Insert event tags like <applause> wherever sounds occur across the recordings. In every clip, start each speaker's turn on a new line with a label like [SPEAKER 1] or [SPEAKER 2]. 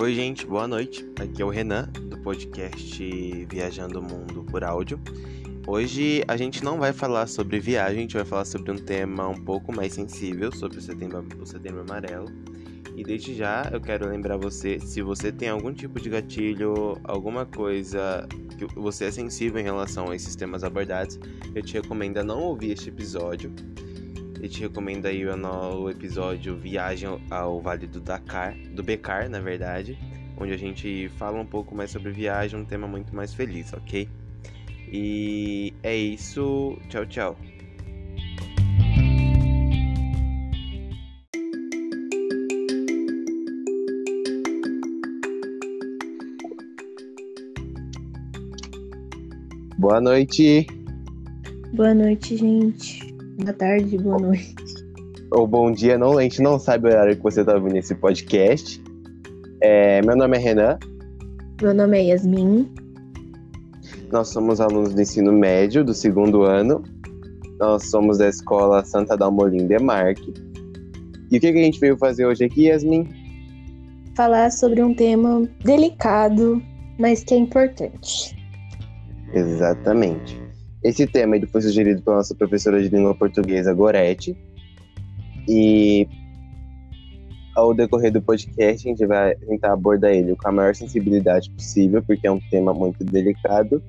[SPEAKER 1] Oi, gente, boa noite. Aqui é o Renan, do podcast Viajando o Mundo por Áudio. Hoje a gente não vai falar sobre viagem, a gente vai falar sobre um tema um pouco mais sensível, sobre o setembro, o setembro amarelo. E desde já eu quero lembrar você, se você tem algum tipo de gatilho, alguma coisa que você é sensível em relação a esses temas abordados, eu te recomendo a não ouvir este episódio. Eu te recomendo aí o episódio Viagem ao Vale do Dakar, do Becar, na verdade, onde a gente fala um pouco mais sobre viagem, um tema muito mais feliz, ok? E é isso. Tchau, tchau. Boa noite.
[SPEAKER 2] Boa noite, gente. Boa tarde, boa noite.
[SPEAKER 1] Ou bom dia, não, a gente não sabe o horário que você está ouvindo esse podcast. É, meu nome é Renan.
[SPEAKER 2] Meu nome é Yasmin.
[SPEAKER 1] Nós somos alunos do ensino médio do segundo ano. Nós somos da escola Santa Dalmolin Demarque. E o que, que a gente veio fazer hoje aqui, Yasmin?
[SPEAKER 2] Falar sobre um tema delicado, mas que é importante.
[SPEAKER 1] Exatamente. Esse tema ele foi sugerido pela nossa professora de língua portuguesa, Gorete. E ao decorrer do podcast, a gente vai tentar abordar ele com a maior sensibilidade possível, porque é um tema muito delicado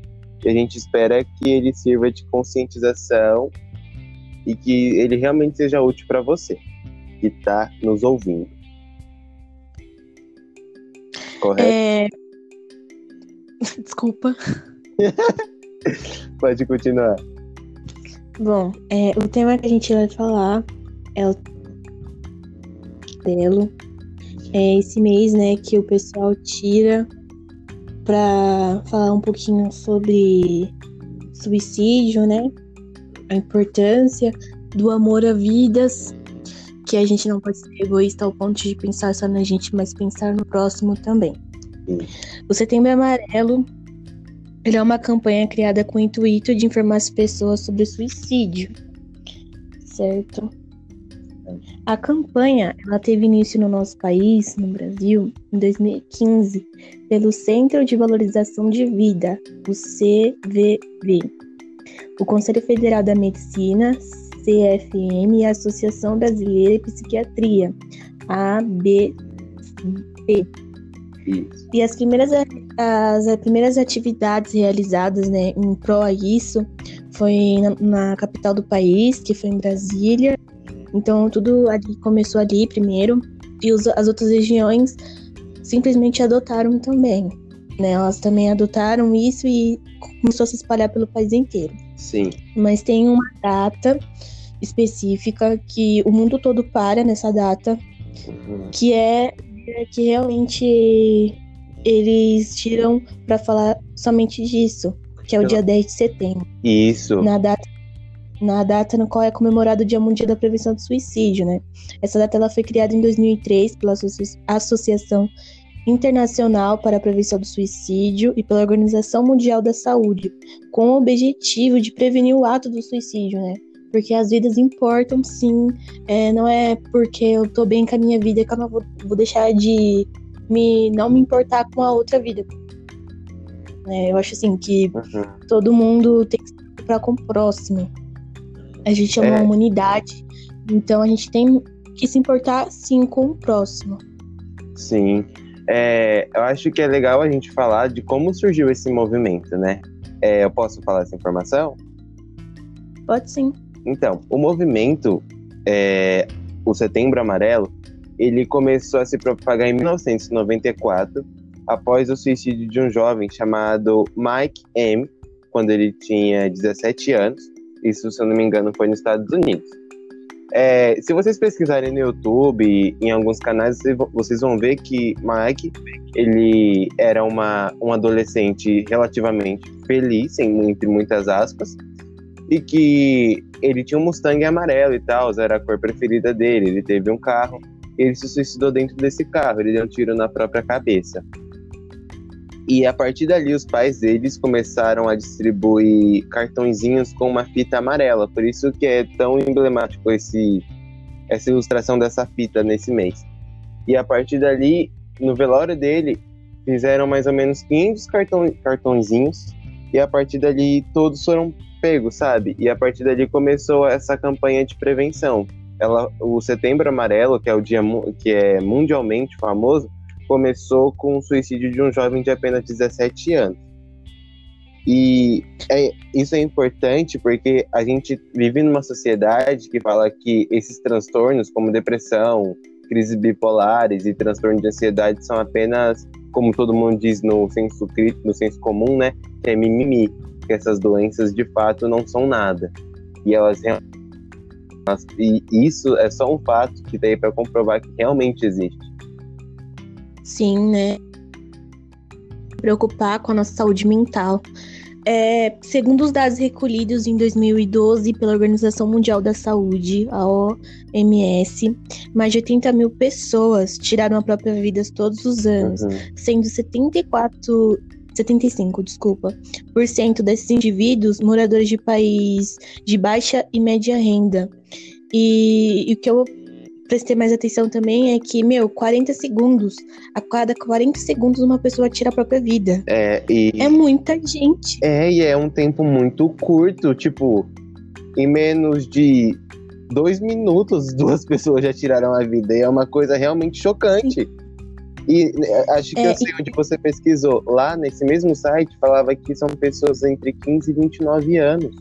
[SPEAKER 1] e a gente espera que ele sirva de conscientização e que ele realmente seja útil para você que está nos ouvindo. Correto? É... <laughs>
[SPEAKER 2] Desculpa. <laughs> <laughs>
[SPEAKER 1] Pode continuar.
[SPEAKER 2] Bom, é, o tema que a gente vai falar é o Belo. É esse mês, né, que o pessoal tira para falar um pouquinho sobre suicídio, né? A importância do amor a vidas, que a gente não pode ser egoísta ao ponto de pensar só na gente, mas pensar no próximo também. O Setembro Amarelo ele é uma campanha criada com o intuito de informar as pessoas sobre o suicídio, certo? A campanha ela teve início no nosso país, no Brasil, em 2015, pelo Centro de Valorização de Vida, o CVV, o Conselho Federal da Medicina, CFM e a Associação Brasileira de Psiquiatria, ABP. E as primeiras, as primeiras atividades realizadas né, em prol a isso foi na, na capital do país, que foi em Brasília, então tudo ali começou ali primeiro e os, as outras regiões simplesmente adotaram também. Né? Elas também adotaram isso e começou a se espalhar pelo país inteiro.
[SPEAKER 1] Sim.
[SPEAKER 2] Mas tem uma data específica que o mundo todo para nessa data, uhum. que é que realmente eles tiram para falar somente disso, que é o dia 10 de setembro.
[SPEAKER 1] Isso.
[SPEAKER 2] Na data na data no qual é comemorado o Dia Mundial da Prevenção do Suicídio, né? Essa data ela foi criada em 2003 pela Associação Internacional para a Prevenção do Suicídio e pela Organização Mundial da Saúde, com o objetivo de prevenir o ato do suicídio, né? Porque as vidas importam, sim. É, não é porque eu tô bem com a minha vida que eu não vou, vou deixar de me não me importar com a outra vida. É, eu acho assim que uhum. todo mundo tem que se preocupar com o próximo. A gente é uma é. humanidade, então a gente tem que se importar sim com o próximo.
[SPEAKER 1] Sim. É, eu acho que é legal a gente falar de como surgiu esse movimento, né? É, eu posso falar essa informação?
[SPEAKER 2] Pode sim.
[SPEAKER 1] Então, o movimento, é, o Setembro Amarelo, ele começou a se propagar em 1994, após o suicídio de um jovem chamado Mike M., quando ele tinha 17 anos. Isso, se eu não me engano, foi nos Estados Unidos. É, se vocês pesquisarem no YouTube, em alguns canais, vocês vão ver que Mike, ele era uma, um adolescente relativamente feliz, entre muitas aspas, e que ele tinha um Mustang amarelo e tal, era a cor preferida dele, ele teve um carro, ele se suicidou dentro desse carro, ele deu um tiro na própria cabeça. E a partir dali, os pais deles começaram a distribuir cartõezinhos com uma fita amarela. Por isso que é tão emblemático esse, essa ilustração dessa fita nesse mês. E a partir dali, no velório dele, fizeram mais ou menos 500 cartão, cartõezinhos e a partir dali todos foram pegos, sabe? E a partir dali começou essa campanha de prevenção. Ela, o Setembro Amarelo, que é o dia que é mundialmente famoso, começou com o suicídio de um jovem de apenas 17 anos. E é, isso é importante porque a gente vive numa sociedade que fala que esses transtornos, como depressão, crises bipolares e transtorno de ansiedade, são apenas, como todo mundo diz no senso no senso comum, né? É mimimi, que essas doenças de fato não são nada. E elas e isso é só um fato que daí para comprovar que realmente existe.
[SPEAKER 2] Sim, né? Preocupar com a nossa saúde mental. É, segundo os dados recolhidos em 2012 pela Organização Mundial da Saúde, a OMS, mais de 80 mil pessoas tiraram a própria vida todos os anos, uhum. sendo 74 75, desculpa, por cento desses indivíduos moradores de país de baixa e média renda. E, e o que eu prestei mais atenção também é que, meu, 40 segundos, a cada 40 segundos uma pessoa tira a própria vida.
[SPEAKER 1] É, e...
[SPEAKER 2] É muita gente.
[SPEAKER 1] É, e é um tempo muito curto, tipo, em menos de dois minutos <laughs> duas pessoas já tiraram a vida, e é uma coisa realmente chocante. E né, acho que é, eu sei onde você pesquisou. Lá nesse mesmo site falava que são pessoas entre 15 e 29 anos.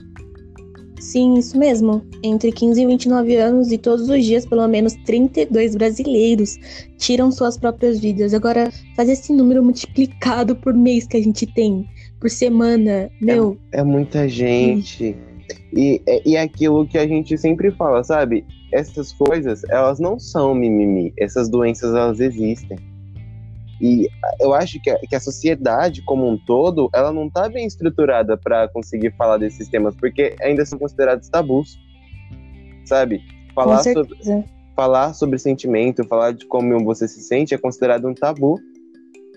[SPEAKER 2] Sim, isso mesmo. Entre 15 e 29 anos e todos os dias, pelo menos 32 brasileiros tiram suas próprias vidas. Agora, fazer esse número multiplicado por mês que a gente tem, por semana, meu.
[SPEAKER 1] É, é muita gente. E, é, e é aquilo que a gente sempre fala, sabe? Essas coisas, elas não são mimimi. Essas doenças, elas existem. E eu acho que a, que a sociedade como um todo, ela não está bem estruturada para conseguir falar desses temas, porque ainda são considerados tabus, sabe? Falar sobre, falar sobre sentimento, falar de como você se sente é considerado um tabu.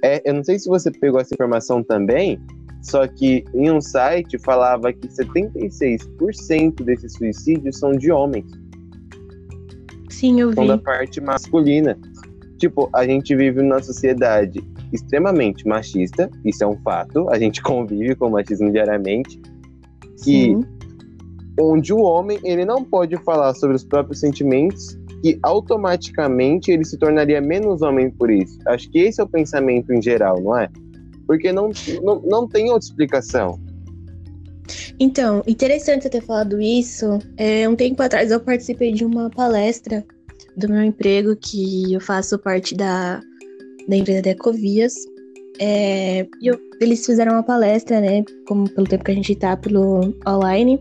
[SPEAKER 1] É, eu não sei se você pegou essa informação também, só que em um site falava que 76% desses suicídios são de homens.
[SPEAKER 2] Sim, eu vi.
[SPEAKER 1] São da parte masculina. Tipo, a gente vive numa sociedade extremamente machista, isso é um fato, a gente <laughs> convive com machismo diariamente, que Sim. onde o homem ele não pode falar sobre os próprios sentimentos e automaticamente ele se tornaria menos homem por isso. Acho que esse é o pensamento em geral, não é? Porque não, não, não tem outra explicação.
[SPEAKER 2] Então, interessante você ter falado isso. É, um tempo atrás eu participei de uma palestra do meu emprego, que eu faço parte da, da empresa da Ecovias. É, eu, eles fizeram uma palestra, né, como pelo tempo que a gente tá pelo online,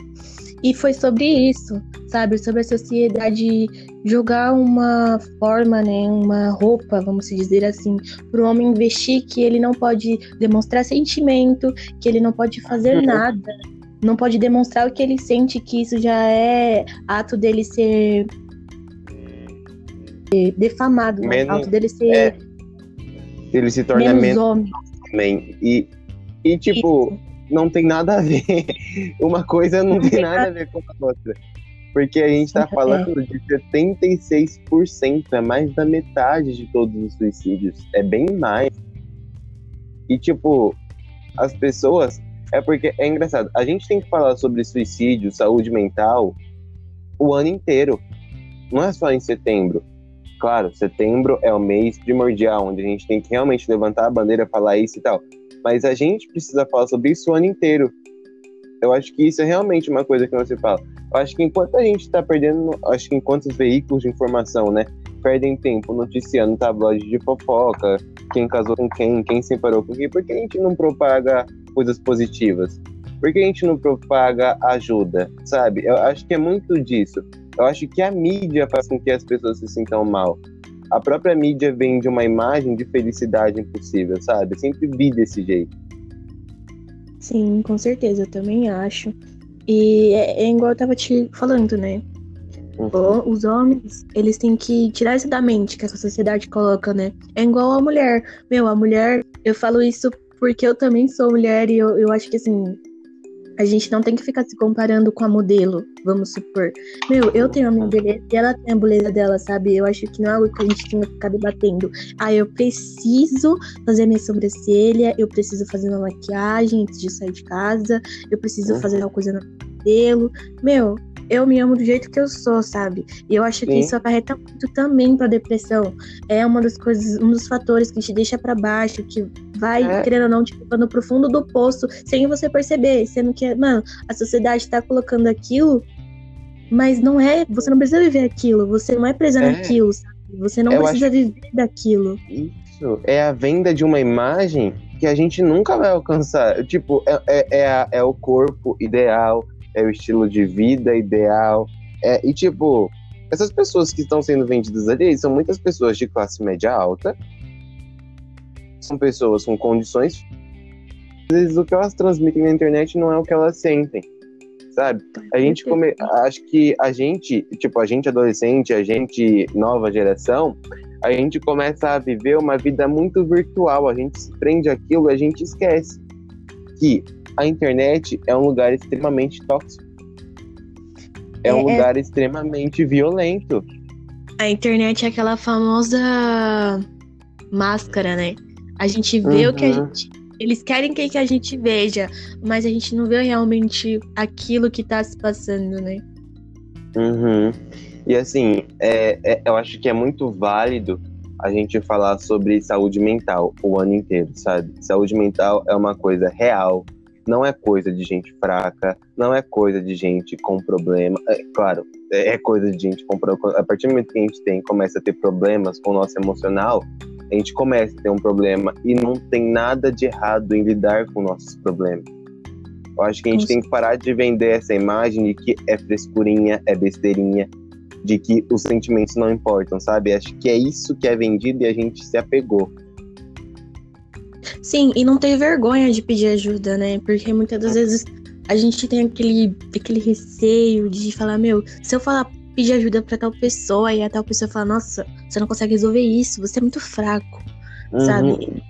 [SPEAKER 2] e foi sobre isso, sabe, sobre a sociedade jogar uma forma, né, uma roupa, vamos dizer assim, para o homem vestir que ele não pode demonstrar sentimento, que ele não pode fazer uhum. nada, não pode demonstrar o que ele sente, que isso já é ato dele ser defamado, né? menos, alto dele ser. É,
[SPEAKER 1] ele se torna menos, menos homem. homem. E, e tipo, Isso. não tem nada a ver. <laughs> Uma coisa não, não tem nada a ver com a outra. Porque a gente tá é. falando é. de 76%, é mais da metade de todos os suicídios. É bem mais. E, tipo, as pessoas. É porque é engraçado. A gente tem que falar sobre suicídio, saúde mental, o ano inteiro. Não é só em setembro. Claro, setembro é o mês primordial, onde a gente tem que realmente levantar a bandeira, falar isso e tal. Mas a gente precisa falar sobre isso o ano inteiro. Eu acho que isso é realmente uma coisa que se fala. Eu acho que enquanto a gente está perdendo, acho que enquanto os veículos de informação, né, perdem tempo noticiando tabloide de fofoca, quem casou com quem, quem separou com quem, por que a gente não propaga coisas positivas? Por que a gente não propaga ajuda, sabe? Eu acho que é muito disso. Eu acho que a mídia faz com que as pessoas se sintam mal. A própria mídia vende uma imagem de felicidade impossível, sabe? Eu sempre vi desse jeito.
[SPEAKER 2] Sim, com certeza, eu também acho. E é, é igual eu tava te falando, né? Uhum. Os homens, eles têm que tirar isso da mente que essa sociedade coloca, né? É igual a mulher. Meu, a mulher, eu falo isso porque eu também sou mulher e eu, eu acho que assim, A gente não tem que ficar se comparando com a modelo, vamos supor. Meu, eu tenho a minha beleza e ela tem a beleza dela, sabe? Eu acho que não é algo que a gente tenha que ficar debatendo. Ah, eu preciso fazer minha sobrancelha, eu preciso fazer uma maquiagem antes de sair de casa, eu preciso fazer uma coisa no cabelo. Meu, eu me amo do jeito que eu sou, sabe? E eu acho Sim. que isso acarreta muito também pra depressão. É uma das coisas, um dos fatores que te deixa para baixo, que vai, é. querendo ou não, te levando pro fundo do poço, sem você perceber. Sendo que, mano, a sociedade tá colocando aquilo, mas não é. Você não precisa viver aquilo, você não é preso é. naquilo, sabe? Você não eu precisa acho... viver daquilo.
[SPEAKER 1] Isso. É a venda de uma imagem que a gente nunca vai alcançar. Tipo, é, é, é, a, é o corpo ideal, é o estilo de vida ideal. É, e, tipo, essas pessoas que estão sendo vendidas ali são muitas pessoas de classe média alta, são pessoas com condições. Às vezes o que elas transmitem na internet não é o que elas sentem, sabe? A gente come... acho que a gente, tipo, a gente adolescente, a gente nova geração, a gente começa a viver uma vida muito virtual, a gente se prende aquilo, a gente esquece que a internet é um lugar extremamente tóxico. É, é um é. lugar é... extremamente violento.
[SPEAKER 2] A internet é aquela famosa máscara, né? A gente vê uhum. o que a uhum. gente. Eles querem que a gente veja, mas a gente não vê realmente aquilo que tá se passando, né?
[SPEAKER 1] Uhum. E assim, é, é, eu acho que é muito válido a gente falar sobre saúde mental o ano inteiro, sabe? Saúde mental é uma coisa real, não é coisa de gente fraca, não é coisa de gente com problema. É, claro, é coisa de gente com problema. A partir do momento que a gente tem, começa a ter problemas com o nosso emocional, a gente começa a ter um problema e não tem nada de errado em lidar com nossos problemas. Eu acho que a gente tem que parar de vender essa imagem de que é frescurinha, é besteirinha, de que os sentimentos não importam, sabe? Acho que é isso que é vendido e a gente se apegou.
[SPEAKER 2] Sim, e não ter vergonha de pedir ajuda, né? Porque muitas das vezes a gente tem aquele, aquele receio de falar, meu, se eu falar pedir ajuda para tal pessoa e a tal pessoa fala, nossa, você não consegue resolver isso, você é muito fraco, uhum. sabe?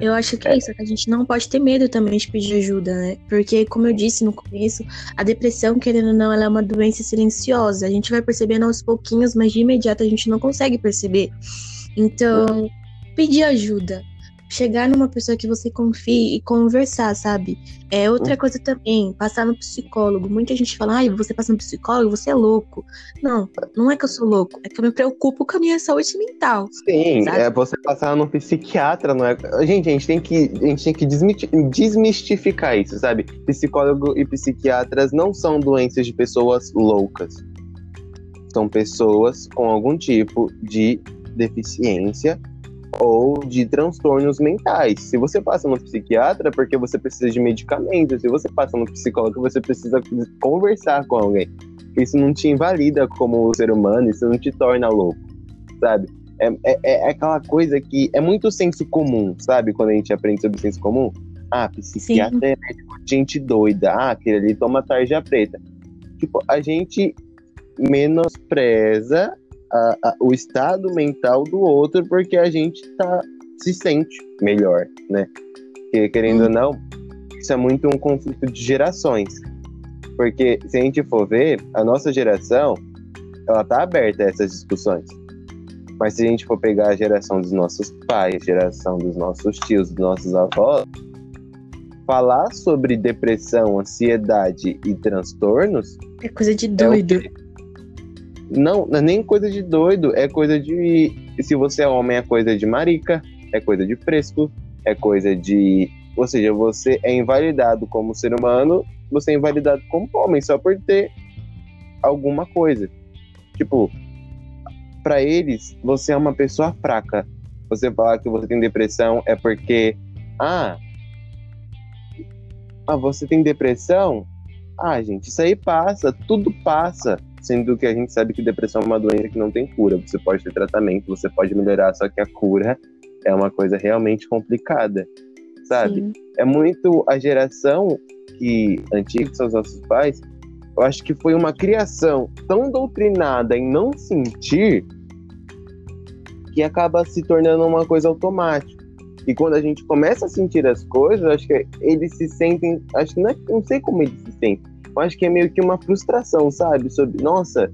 [SPEAKER 2] Eu acho que é isso, que a gente não pode ter medo também de pedir ajuda, né? Porque, como eu disse no começo, a depressão, querendo ou não, ela é uma doença silenciosa. A gente vai percebendo aos pouquinhos, mas de imediato a gente não consegue perceber. Então, pedir ajuda chegar numa pessoa que você confie e conversar, sabe? É outra coisa também, passar no psicólogo. Muita gente fala, ai, você passa no psicólogo, você é louco. Não, não é que eu sou louco, é que eu me preocupo com a minha saúde mental.
[SPEAKER 1] Sim, sabe? é você passar no psiquiatra, não é. Gente, a gente tem que, a gente tem que desmistificar isso, sabe? Psicólogo e psiquiatras não são doenças de pessoas loucas. São pessoas com algum tipo de deficiência ou de transtornos mentais. Se você passa no psiquiatra, é porque você precisa de medicamentos. Se você passa no psicólogo, você precisa conversar com alguém. Isso não te invalida como ser humano, isso não te torna louco, sabe? É, é, é aquela coisa que é muito senso comum, sabe? Quando a gente aprende sobre senso comum. Ah, psiquiatra Sim. é médico gente doida. Ah, aquele ali toma tarja preta. Tipo, a gente menospreza a, a, o estado mental do outro porque a gente tá, se sente melhor, né? Porque, querendo ou não, isso é muito um conflito de gerações. Porque se a gente for ver, a nossa geração, ela tá aberta a essas discussões. Mas se a gente for pegar a geração dos nossos pais, a geração dos nossos tios, dos nossos avós, falar sobre depressão, ansiedade e transtornos.
[SPEAKER 2] É coisa de doido. É
[SPEAKER 1] não, é nem coisa de doido, é coisa de. Se você é homem, é coisa de marica, é coisa de fresco, é coisa de. Ou seja, você é invalidado como ser humano, você é invalidado como homem, só por ter alguma coisa. Tipo, para eles, você é uma pessoa fraca. Você falar que você tem depressão é porque. Ah, ah, você tem depressão? Ah, gente, isso aí passa, tudo passa sendo que a gente sabe que depressão é uma doença que não tem cura. Você pode ter tratamento, você pode melhorar, só que a cura é uma coisa realmente complicada, sabe? Sim. É muito a geração que antiga, que são os nossos pais, eu acho que foi uma criação tão doutrinada em não sentir que acaba se tornando uma coisa automática. E quando a gente começa a sentir as coisas, acho que eles se sentem. Acho que não, é, não sei como eles se sentem. Eu acho que é meio que uma frustração, sabe? Sobre, nossa,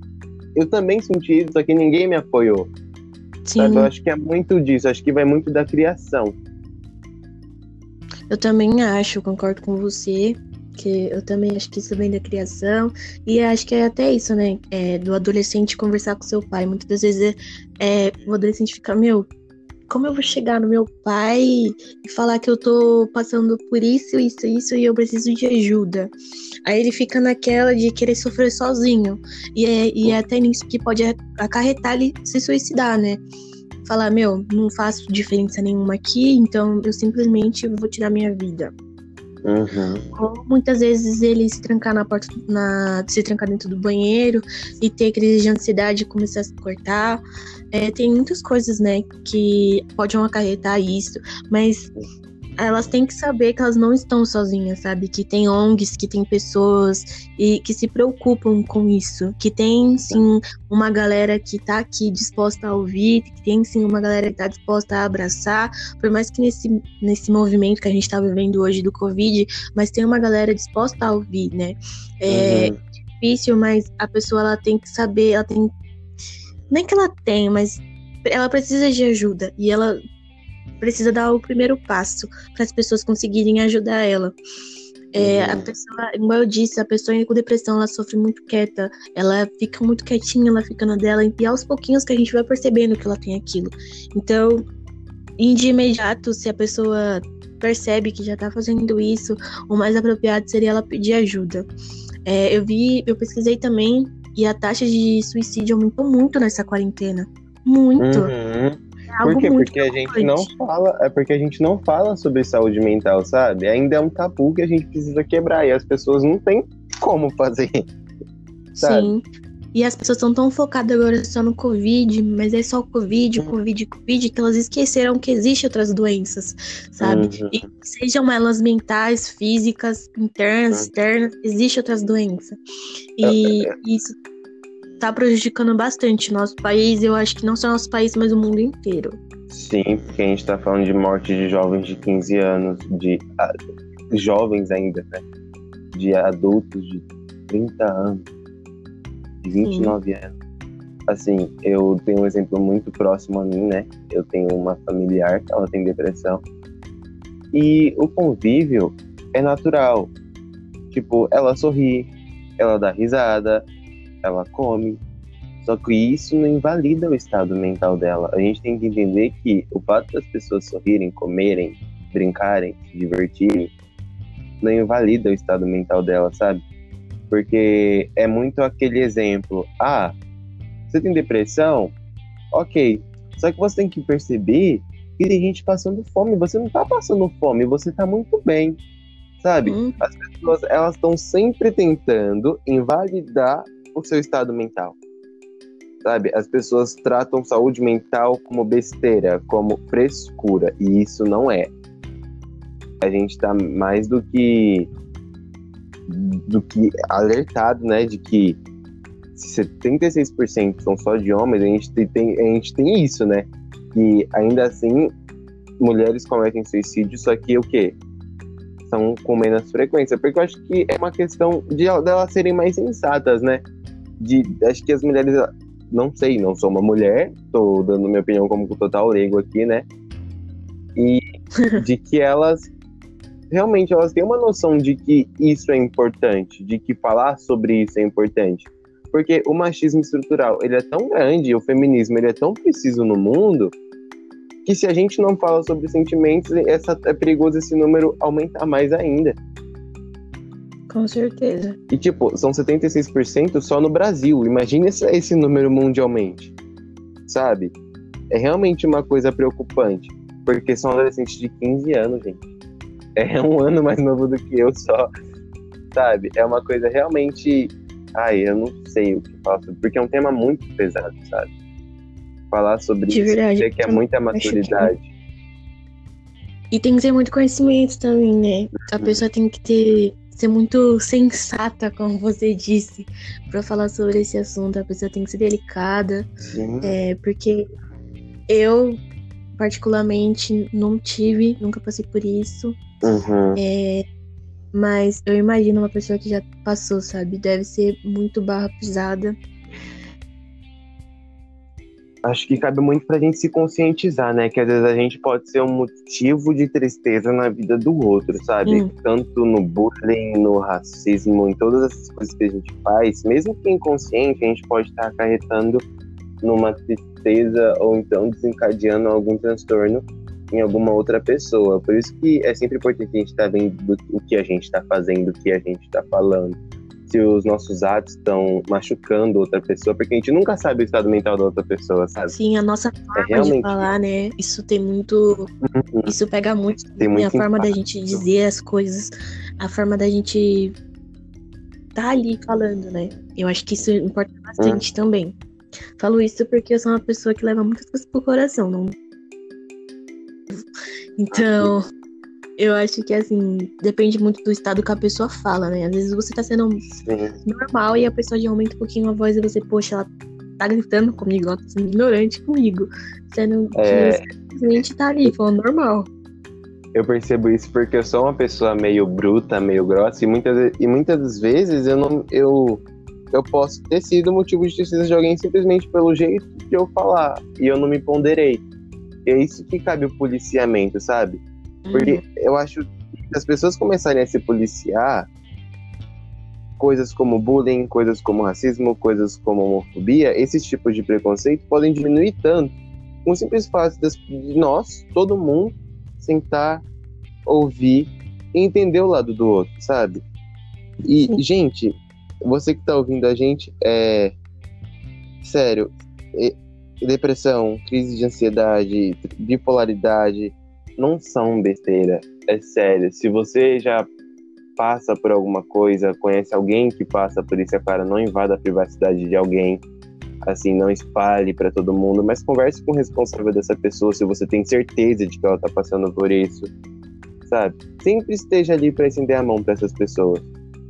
[SPEAKER 1] eu também senti isso, só que ninguém me apoiou. Sim. Sabe? Eu acho que é muito disso, acho que vai muito da criação.
[SPEAKER 2] Eu também acho, concordo com você, que eu também acho que isso vem da criação. E acho que é até isso, né? É, do adolescente conversar com seu pai. Muitas das vezes é, é, o adolescente fica, meu, como eu vou chegar no meu pai e falar que eu tô passando por isso, isso, isso e eu preciso de ajuda? Aí ele fica naquela de querer sofrer sozinho. E é, e é até nisso que pode acarretar ele se suicidar, né? Falar, meu, não faço diferença nenhuma aqui, então eu simplesmente vou tirar minha vida.
[SPEAKER 1] Uhum.
[SPEAKER 2] Muitas vezes ele se trancar na porta, na, se trancar dentro do banheiro e ter crise de ansiedade e começar a se cortar. É, tem muitas coisas, né, que podem acarretar isso, mas elas têm que saber que elas não estão sozinhas, sabe? Que tem ONGs, que tem pessoas e que se preocupam com isso, que tem sim uma galera que tá aqui disposta a ouvir, que tem sim uma galera que tá disposta a abraçar, por mais que nesse, nesse movimento que a gente tá vivendo hoje do Covid, mas tem uma galera disposta a ouvir, né? É uhum. difícil, mas a pessoa ela tem que saber, ela tem. Nem que ela tem, mas ela precisa de ajuda e ela precisa dar o primeiro passo para as pessoas conseguirem ajudar ela. É, uhum. A pessoa, como eu disse, a pessoa com depressão ela sofre muito quieta, ela fica muito quietinha, ela fica na dela, e aos pouquinhos que a gente vai percebendo que ela tem aquilo. Então, de imediato, se a pessoa percebe que já tá fazendo isso, o mais apropriado seria ela pedir ajuda. É, eu vi, eu pesquisei também, e a taxa de suicídio aumentou muito nessa quarentena. Muito.
[SPEAKER 1] Uhum. Por quê? Porque a gente não fala, é porque a gente não fala sobre saúde mental, sabe? Ainda é um tabu que a gente precisa quebrar e as pessoas não têm como fazer. <laughs> Sabe? Sim.
[SPEAKER 2] E as pessoas estão tão focadas agora só no Covid, mas é só Covid, Covid, Covid, que elas esqueceram que existem outras doenças, sabe? Uhum. E sejam elas mentais, físicas, internas, uhum. externas, existem outras doenças. E é, é. isso tá prejudicando bastante nosso país, eu acho que não só nosso país, mas o mundo inteiro.
[SPEAKER 1] Sim, porque a gente tá falando de morte de jovens de 15 anos, de uh, jovens ainda, né? De adultos de 30 anos, de 29 Sim. anos. Assim, eu tenho um exemplo muito próximo a mim, né? Eu tenho uma familiar que ela tem depressão. E o convívio é natural. Tipo, ela sorri, ela dá risada, ela come. Só que isso não invalida o estado mental dela. A gente tem que entender que o fato das pessoas sorrirem, comerem, brincarem, se divertirem, não invalida o estado mental dela, sabe? Porque é muito aquele exemplo. Ah, você tem depressão? Ok. Só que você tem que perceber que tem gente passando fome. Você não tá passando fome, você tá muito bem. Sabe? Hum. As pessoas, elas estão sempre tentando invalidar o seu estado mental. Sabe? As pessoas tratam saúde mental como besteira, como frescura, e isso não é. A gente tá mais do que do que alertado, né, de que se 76% são só de homens, a gente tem, a gente tem isso, né? Que ainda assim mulheres cometem suicídio, só que o quê? São com menos frequência. Porque eu acho que é uma questão de, de elas serem mais sensatas, né? De acho que as mulheres não sei, não sou uma mulher, tô dando minha opinião como total leigo aqui, né? E <laughs> de que elas realmente elas têm uma noção de que isso é importante, de que falar sobre isso é importante. Porque o machismo estrutural, ele é tão grande, o feminismo, ele é tão preciso no mundo, que se a gente não fala sobre sentimentos, essa, é perigoso esse número aumentar mais ainda.
[SPEAKER 2] Com certeza.
[SPEAKER 1] E, tipo, são 76% só no Brasil. Imagina esse, esse número mundialmente. Sabe? É realmente uma coisa preocupante. Porque são adolescentes de 15 anos, gente. É um <laughs> ano mais novo do que eu só. Sabe? É uma coisa realmente. Ai, eu não sei o que falar sobre. Porque é um tema muito pesado, sabe? Falar sobre
[SPEAKER 2] de isso. Verdade,
[SPEAKER 1] que é muita maturidade. Que...
[SPEAKER 2] E tem que ter muito conhecimento também, né? A uhum. pessoa tem que ter ser muito sensata, como você disse, para falar sobre esse assunto. A pessoa tem que ser delicada, é, porque eu, particularmente, não tive, nunca passei por isso.
[SPEAKER 1] Uhum.
[SPEAKER 2] É, mas eu imagino uma pessoa que já passou, sabe? Deve ser muito barra pisada.
[SPEAKER 1] Acho que cabe muito pra gente se conscientizar, né? Que às vezes a gente pode ser um motivo de tristeza na vida do outro, sabe?
[SPEAKER 2] Sim.
[SPEAKER 1] Tanto no bullying, no racismo, em todas essas coisas que a gente faz, mesmo que inconsciente, a gente pode estar acarretando numa tristeza ou então desencadeando algum transtorno em alguma outra pessoa. Por isso que é sempre importante a gente estar vendo o que a gente está fazendo, o que a gente está falando se os nossos atos estão machucando outra pessoa, porque a gente nunca sabe o estado mental da outra pessoa, sabe?
[SPEAKER 2] Sim, a nossa forma de
[SPEAKER 1] realmente-
[SPEAKER 2] falar, né? Isso tem muito.
[SPEAKER 1] Uhum.
[SPEAKER 2] Isso pega muito.
[SPEAKER 1] Tem muito
[SPEAKER 2] a forma da
[SPEAKER 1] impacto.
[SPEAKER 2] gente dizer as coisas, a forma da gente tá ali falando, né? Eu acho que isso importa
[SPEAKER 1] Hum.
[SPEAKER 2] bastante também. Falo isso porque eu sou uma pessoa que leva muitas coisas pro coração, não. Então, eu acho que assim, depende muito do estado que a pessoa fala, né? Às vezes você tá sendo normal e a pessoa já aumenta um pouquinho a voz e você, poxa, ela tá gritando comigo, ela tá sendo ignorante comigo. Sendo que
[SPEAKER 1] É.
[SPEAKER 2] simplesmente tá ali, falando normal.
[SPEAKER 1] Eu percebo isso porque eu sou uma pessoa meio bruta, meio grossa, e muitas, e muitas vezes eu não. Eu, eu posso ter sido motivo de tristeza de alguém simplesmente pelo jeito de eu falar. E eu não me ponderei. É isso que cabe o policiamento, sabe? Porque
[SPEAKER 2] Uhum.
[SPEAKER 1] eu acho que se as pessoas começarem a se policiar, coisas como bullying, coisas como racismo, coisas como homofobia, esses tipos de preconceito podem diminuir tanto com o simples fato de nós, todo mundo, sentar, ouvir e entender o lado do outro, sabe? E,
[SPEAKER 2] Sim.
[SPEAKER 1] gente, você que tá ouvindo a gente, é. Sério, depressão, crise de ansiedade, bipolaridade, não são besteira. É sério. Se você já passa por alguma coisa, conhece alguém que passa por isso, é claro, não invada a privacidade de alguém. Assim, não espalhe para todo mundo, mas converse com o responsável dessa pessoa se você tem certeza de que ela tá passando por isso. Sabe? Sempre esteja ali para estender a mão para essas pessoas.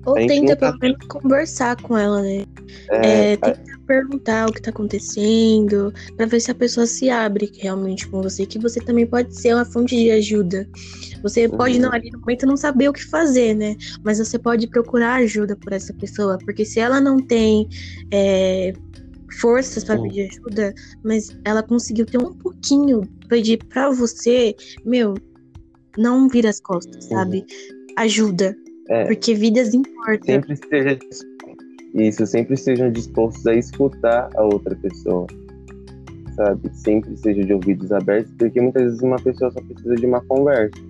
[SPEAKER 2] Ou tenta pelo menos conversar com ela, né?
[SPEAKER 1] É,
[SPEAKER 2] É, tenta perguntar o que tá acontecendo, pra ver se a pessoa se abre realmente com você, que você também pode ser uma fonte de ajuda. Você pode
[SPEAKER 1] Uhum.
[SPEAKER 2] não ali no momento não saber o que fazer, né? Mas você pode procurar ajuda por essa pessoa, porque se ela não tem é, forças pra
[SPEAKER 1] Uhum.
[SPEAKER 2] pedir ajuda, mas ela conseguiu ter um pouquinho pedir pra você, meu, não vira as costas, sabe? Ajuda,
[SPEAKER 1] é.
[SPEAKER 2] porque vidas importam.
[SPEAKER 1] sempre esteja isso, sempre estejam dispostos a escutar a outra pessoa, sabe? Sempre seja de ouvidos abertos, porque muitas vezes uma pessoa só precisa de uma conversa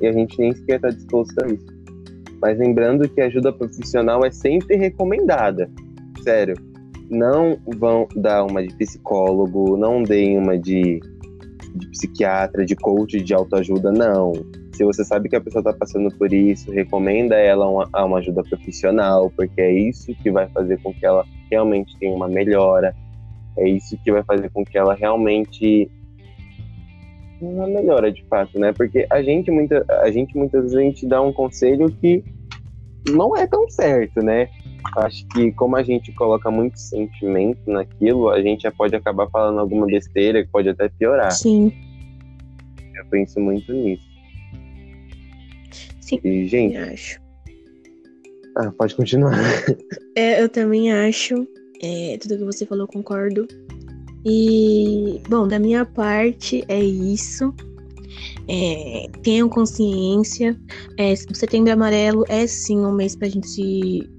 [SPEAKER 1] e a gente nem sequer está disposto a isso. Mas lembrando que ajuda profissional é sempre recomendada, sério. Não vão dar uma de psicólogo, não deem uma de, de psiquiatra, de coach de autoajuda, não se você sabe que a pessoa está passando por isso, recomenda ela uma, a uma ajuda profissional, porque é isso que vai fazer com que ela realmente tenha uma melhora, é isso que vai fazer com que ela realmente uma melhora de fato, né? Porque a gente muita, a gente muitas vezes a gente dá um conselho que não é tão certo, né? Acho que como a gente coloca muito sentimento naquilo, a gente já pode acabar falando alguma besteira que pode até piorar.
[SPEAKER 2] Sim,
[SPEAKER 1] Eu penso muito nisso.
[SPEAKER 2] Sim,
[SPEAKER 1] E, gente,
[SPEAKER 2] eu acho.
[SPEAKER 1] Ah, pode continuar. <laughs>
[SPEAKER 2] É, eu também acho. É, tudo que você falou, concordo. E, bom, da minha parte, é isso. É, tenham consciência. É, setembro amarelo é sim um mês pra gente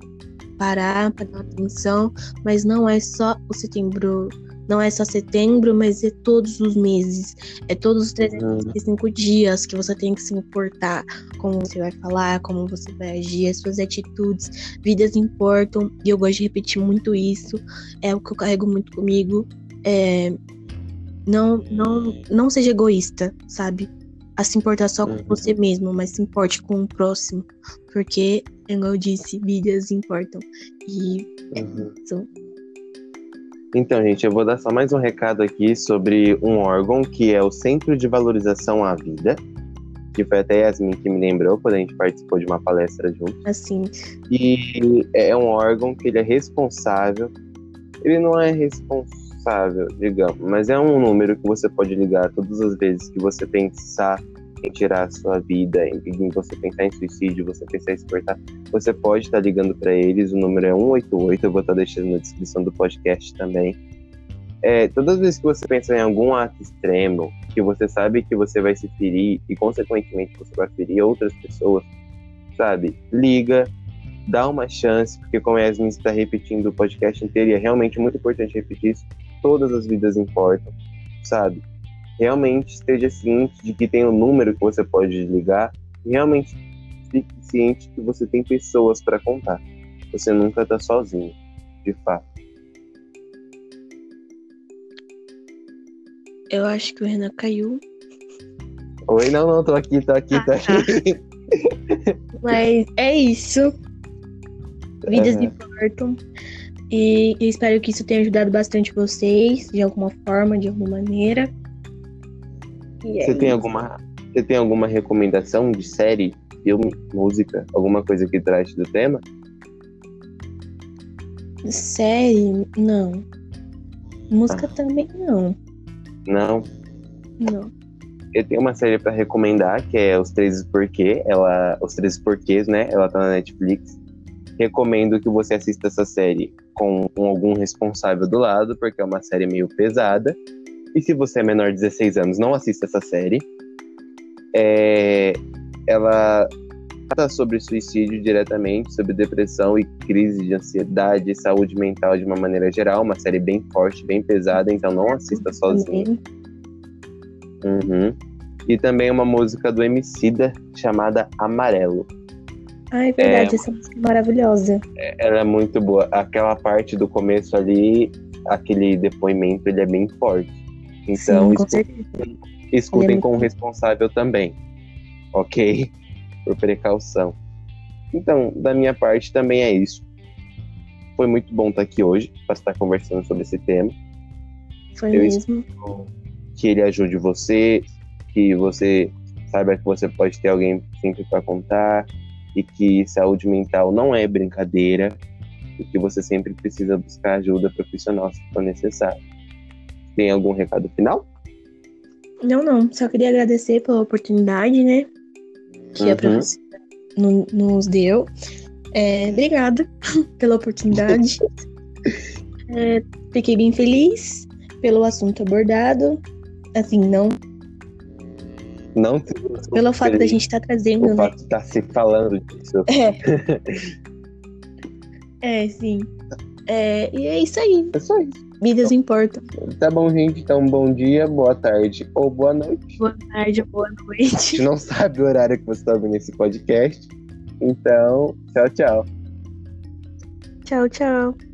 [SPEAKER 2] parar, pra dar atenção, mas não é só o setembro. Não é só setembro, mas é todos os meses. É todos os 365 dias que você tem que se importar como você vai falar, como você vai agir, as suas atitudes. Vidas importam, e eu gosto de repetir muito isso. É o que eu carrego muito comigo. É, não, não, não seja egoísta, sabe? A se importar só com
[SPEAKER 1] Uhum.
[SPEAKER 2] você mesmo, mas se importe com o próximo. Porque, como eu disse, vidas importam. E
[SPEAKER 1] Uhum.
[SPEAKER 2] isso.
[SPEAKER 1] Então, gente, eu vou dar só mais um recado aqui sobre um órgão que é o Centro de Valorização à Vida, que foi até Yasmin que me lembrou quando a gente participou de uma palestra junto.
[SPEAKER 2] Assim,
[SPEAKER 1] E é um órgão que ele é responsável. Ele não é responsável. digamos, mas é um número que você pode ligar todas as vezes que você pensar em tirar a sua vida, em, em você pensar em suicídio, você pensar em se cortar, você pode estar ligando para eles. O número é 188, eu vou estar deixando na descrição do podcast também. É, todas as vezes que você pensa em algum ato extremo, que você sabe que você vai se ferir e, consequentemente, você vai ferir outras pessoas, sabe? Liga, dá uma chance, porque como a Yasmin está repetindo o podcast inteiro, e é realmente muito importante repetir isso, todas as vidas importam, sabe? Realmente esteja ciente de que tem um número que você pode ligar, realmente fique ciente que você tem pessoas para contar. Você nunca está sozinho, de fato.
[SPEAKER 2] Eu acho que o Renan caiu.
[SPEAKER 1] Oi, não, não, tô aqui, tô aqui, tô aqui. <laughs>
[SPEAKER 2] Mas é isso. Vidas uhum. importam. E eu espero que isso tenha ajudado bastante vocês, de alguma forma, de alguma maneira.
[SPEAKER 1] É você, tem alguma, você tem alguma recomendação de série, filme, música, alguma coisa que traz do tema?
[SPEAKER 2] Série? Não. Música ah. também não.
[SPEAKER 1] Não?
[SPEAKER 2] Não.
[SPEAKER 1] Eu tenho uma série para recomendar, que é Os Três Porquê. Ela, Os Três Porquês, né? Ela tá na Netflix. Recomendo que você assista essa série com algum responsável do lado, porque é uma série meio pesada. E se você é menor de 16 anos, não assista essa série. É, ela trata sobre suicídio diretamente, sobre depressão e crise de ansiedade, saúde mental de uma maneira geral. Uma série bem forte, bem pesada, então não assista sozinho. Uhum. E também uma música do Emicida chamada Amarelo.
[SPEAKER 2] Ah, é verdade, é, essa música é maravilhosa.
[SPEAKER 1] É, ela é muito boa. Aquela parte do começo ali, aquele depoimento, ele é bem forte. Então, Sim, escutem, escutem é com o responsável também. Ok? por precaução. Então, da minha parte também é isso. Foi muito bom estar aqui hoje para estar conversando sobre esse tema.
[SPEAKER 2] Foi Eu mesmo.
[SPEAKER 1] Que ele ajude você, que você saiba que você pode ter alguém sempre para contar e que saúde mental não é brincadeira e que você sempre precisa buscar ajuda profissional se for necessário. Tem algum recado final?
[SPEAKER 2] Não, não. Só queria agradecer pela oportunidade, né? que uhum. a professora nos deu. É, obrigada <laughs> pela oportunidade. <laughs> é, fiquei bem feliz pelo assunto abordado. Assim, não.
[SPEAKER 1] Não
[SPEAKER 2] Pelo fato da gente estar tá trazendo. O
[SPEAKER 1] né? fato de estar tá se falando disso.
[SPEAKER 2] É. <laughs> é, sim. É, e é isso aí.
[SPEAKER 1] É só isso.
[SPEAKER 2] Vidas importam.
[SPEAKER 1] Tá bom, gente. Então, bom dia, boa tarde ou boa noite.
[SPEAKER 2] Boa tarde ou boa noite. A
[SPEAKER 1] gente não <laughs> sabe o horário que você tá ouvindo esse podcast. Então, tchau, tchau.
[SPEAKER 2] Tchau, tchau.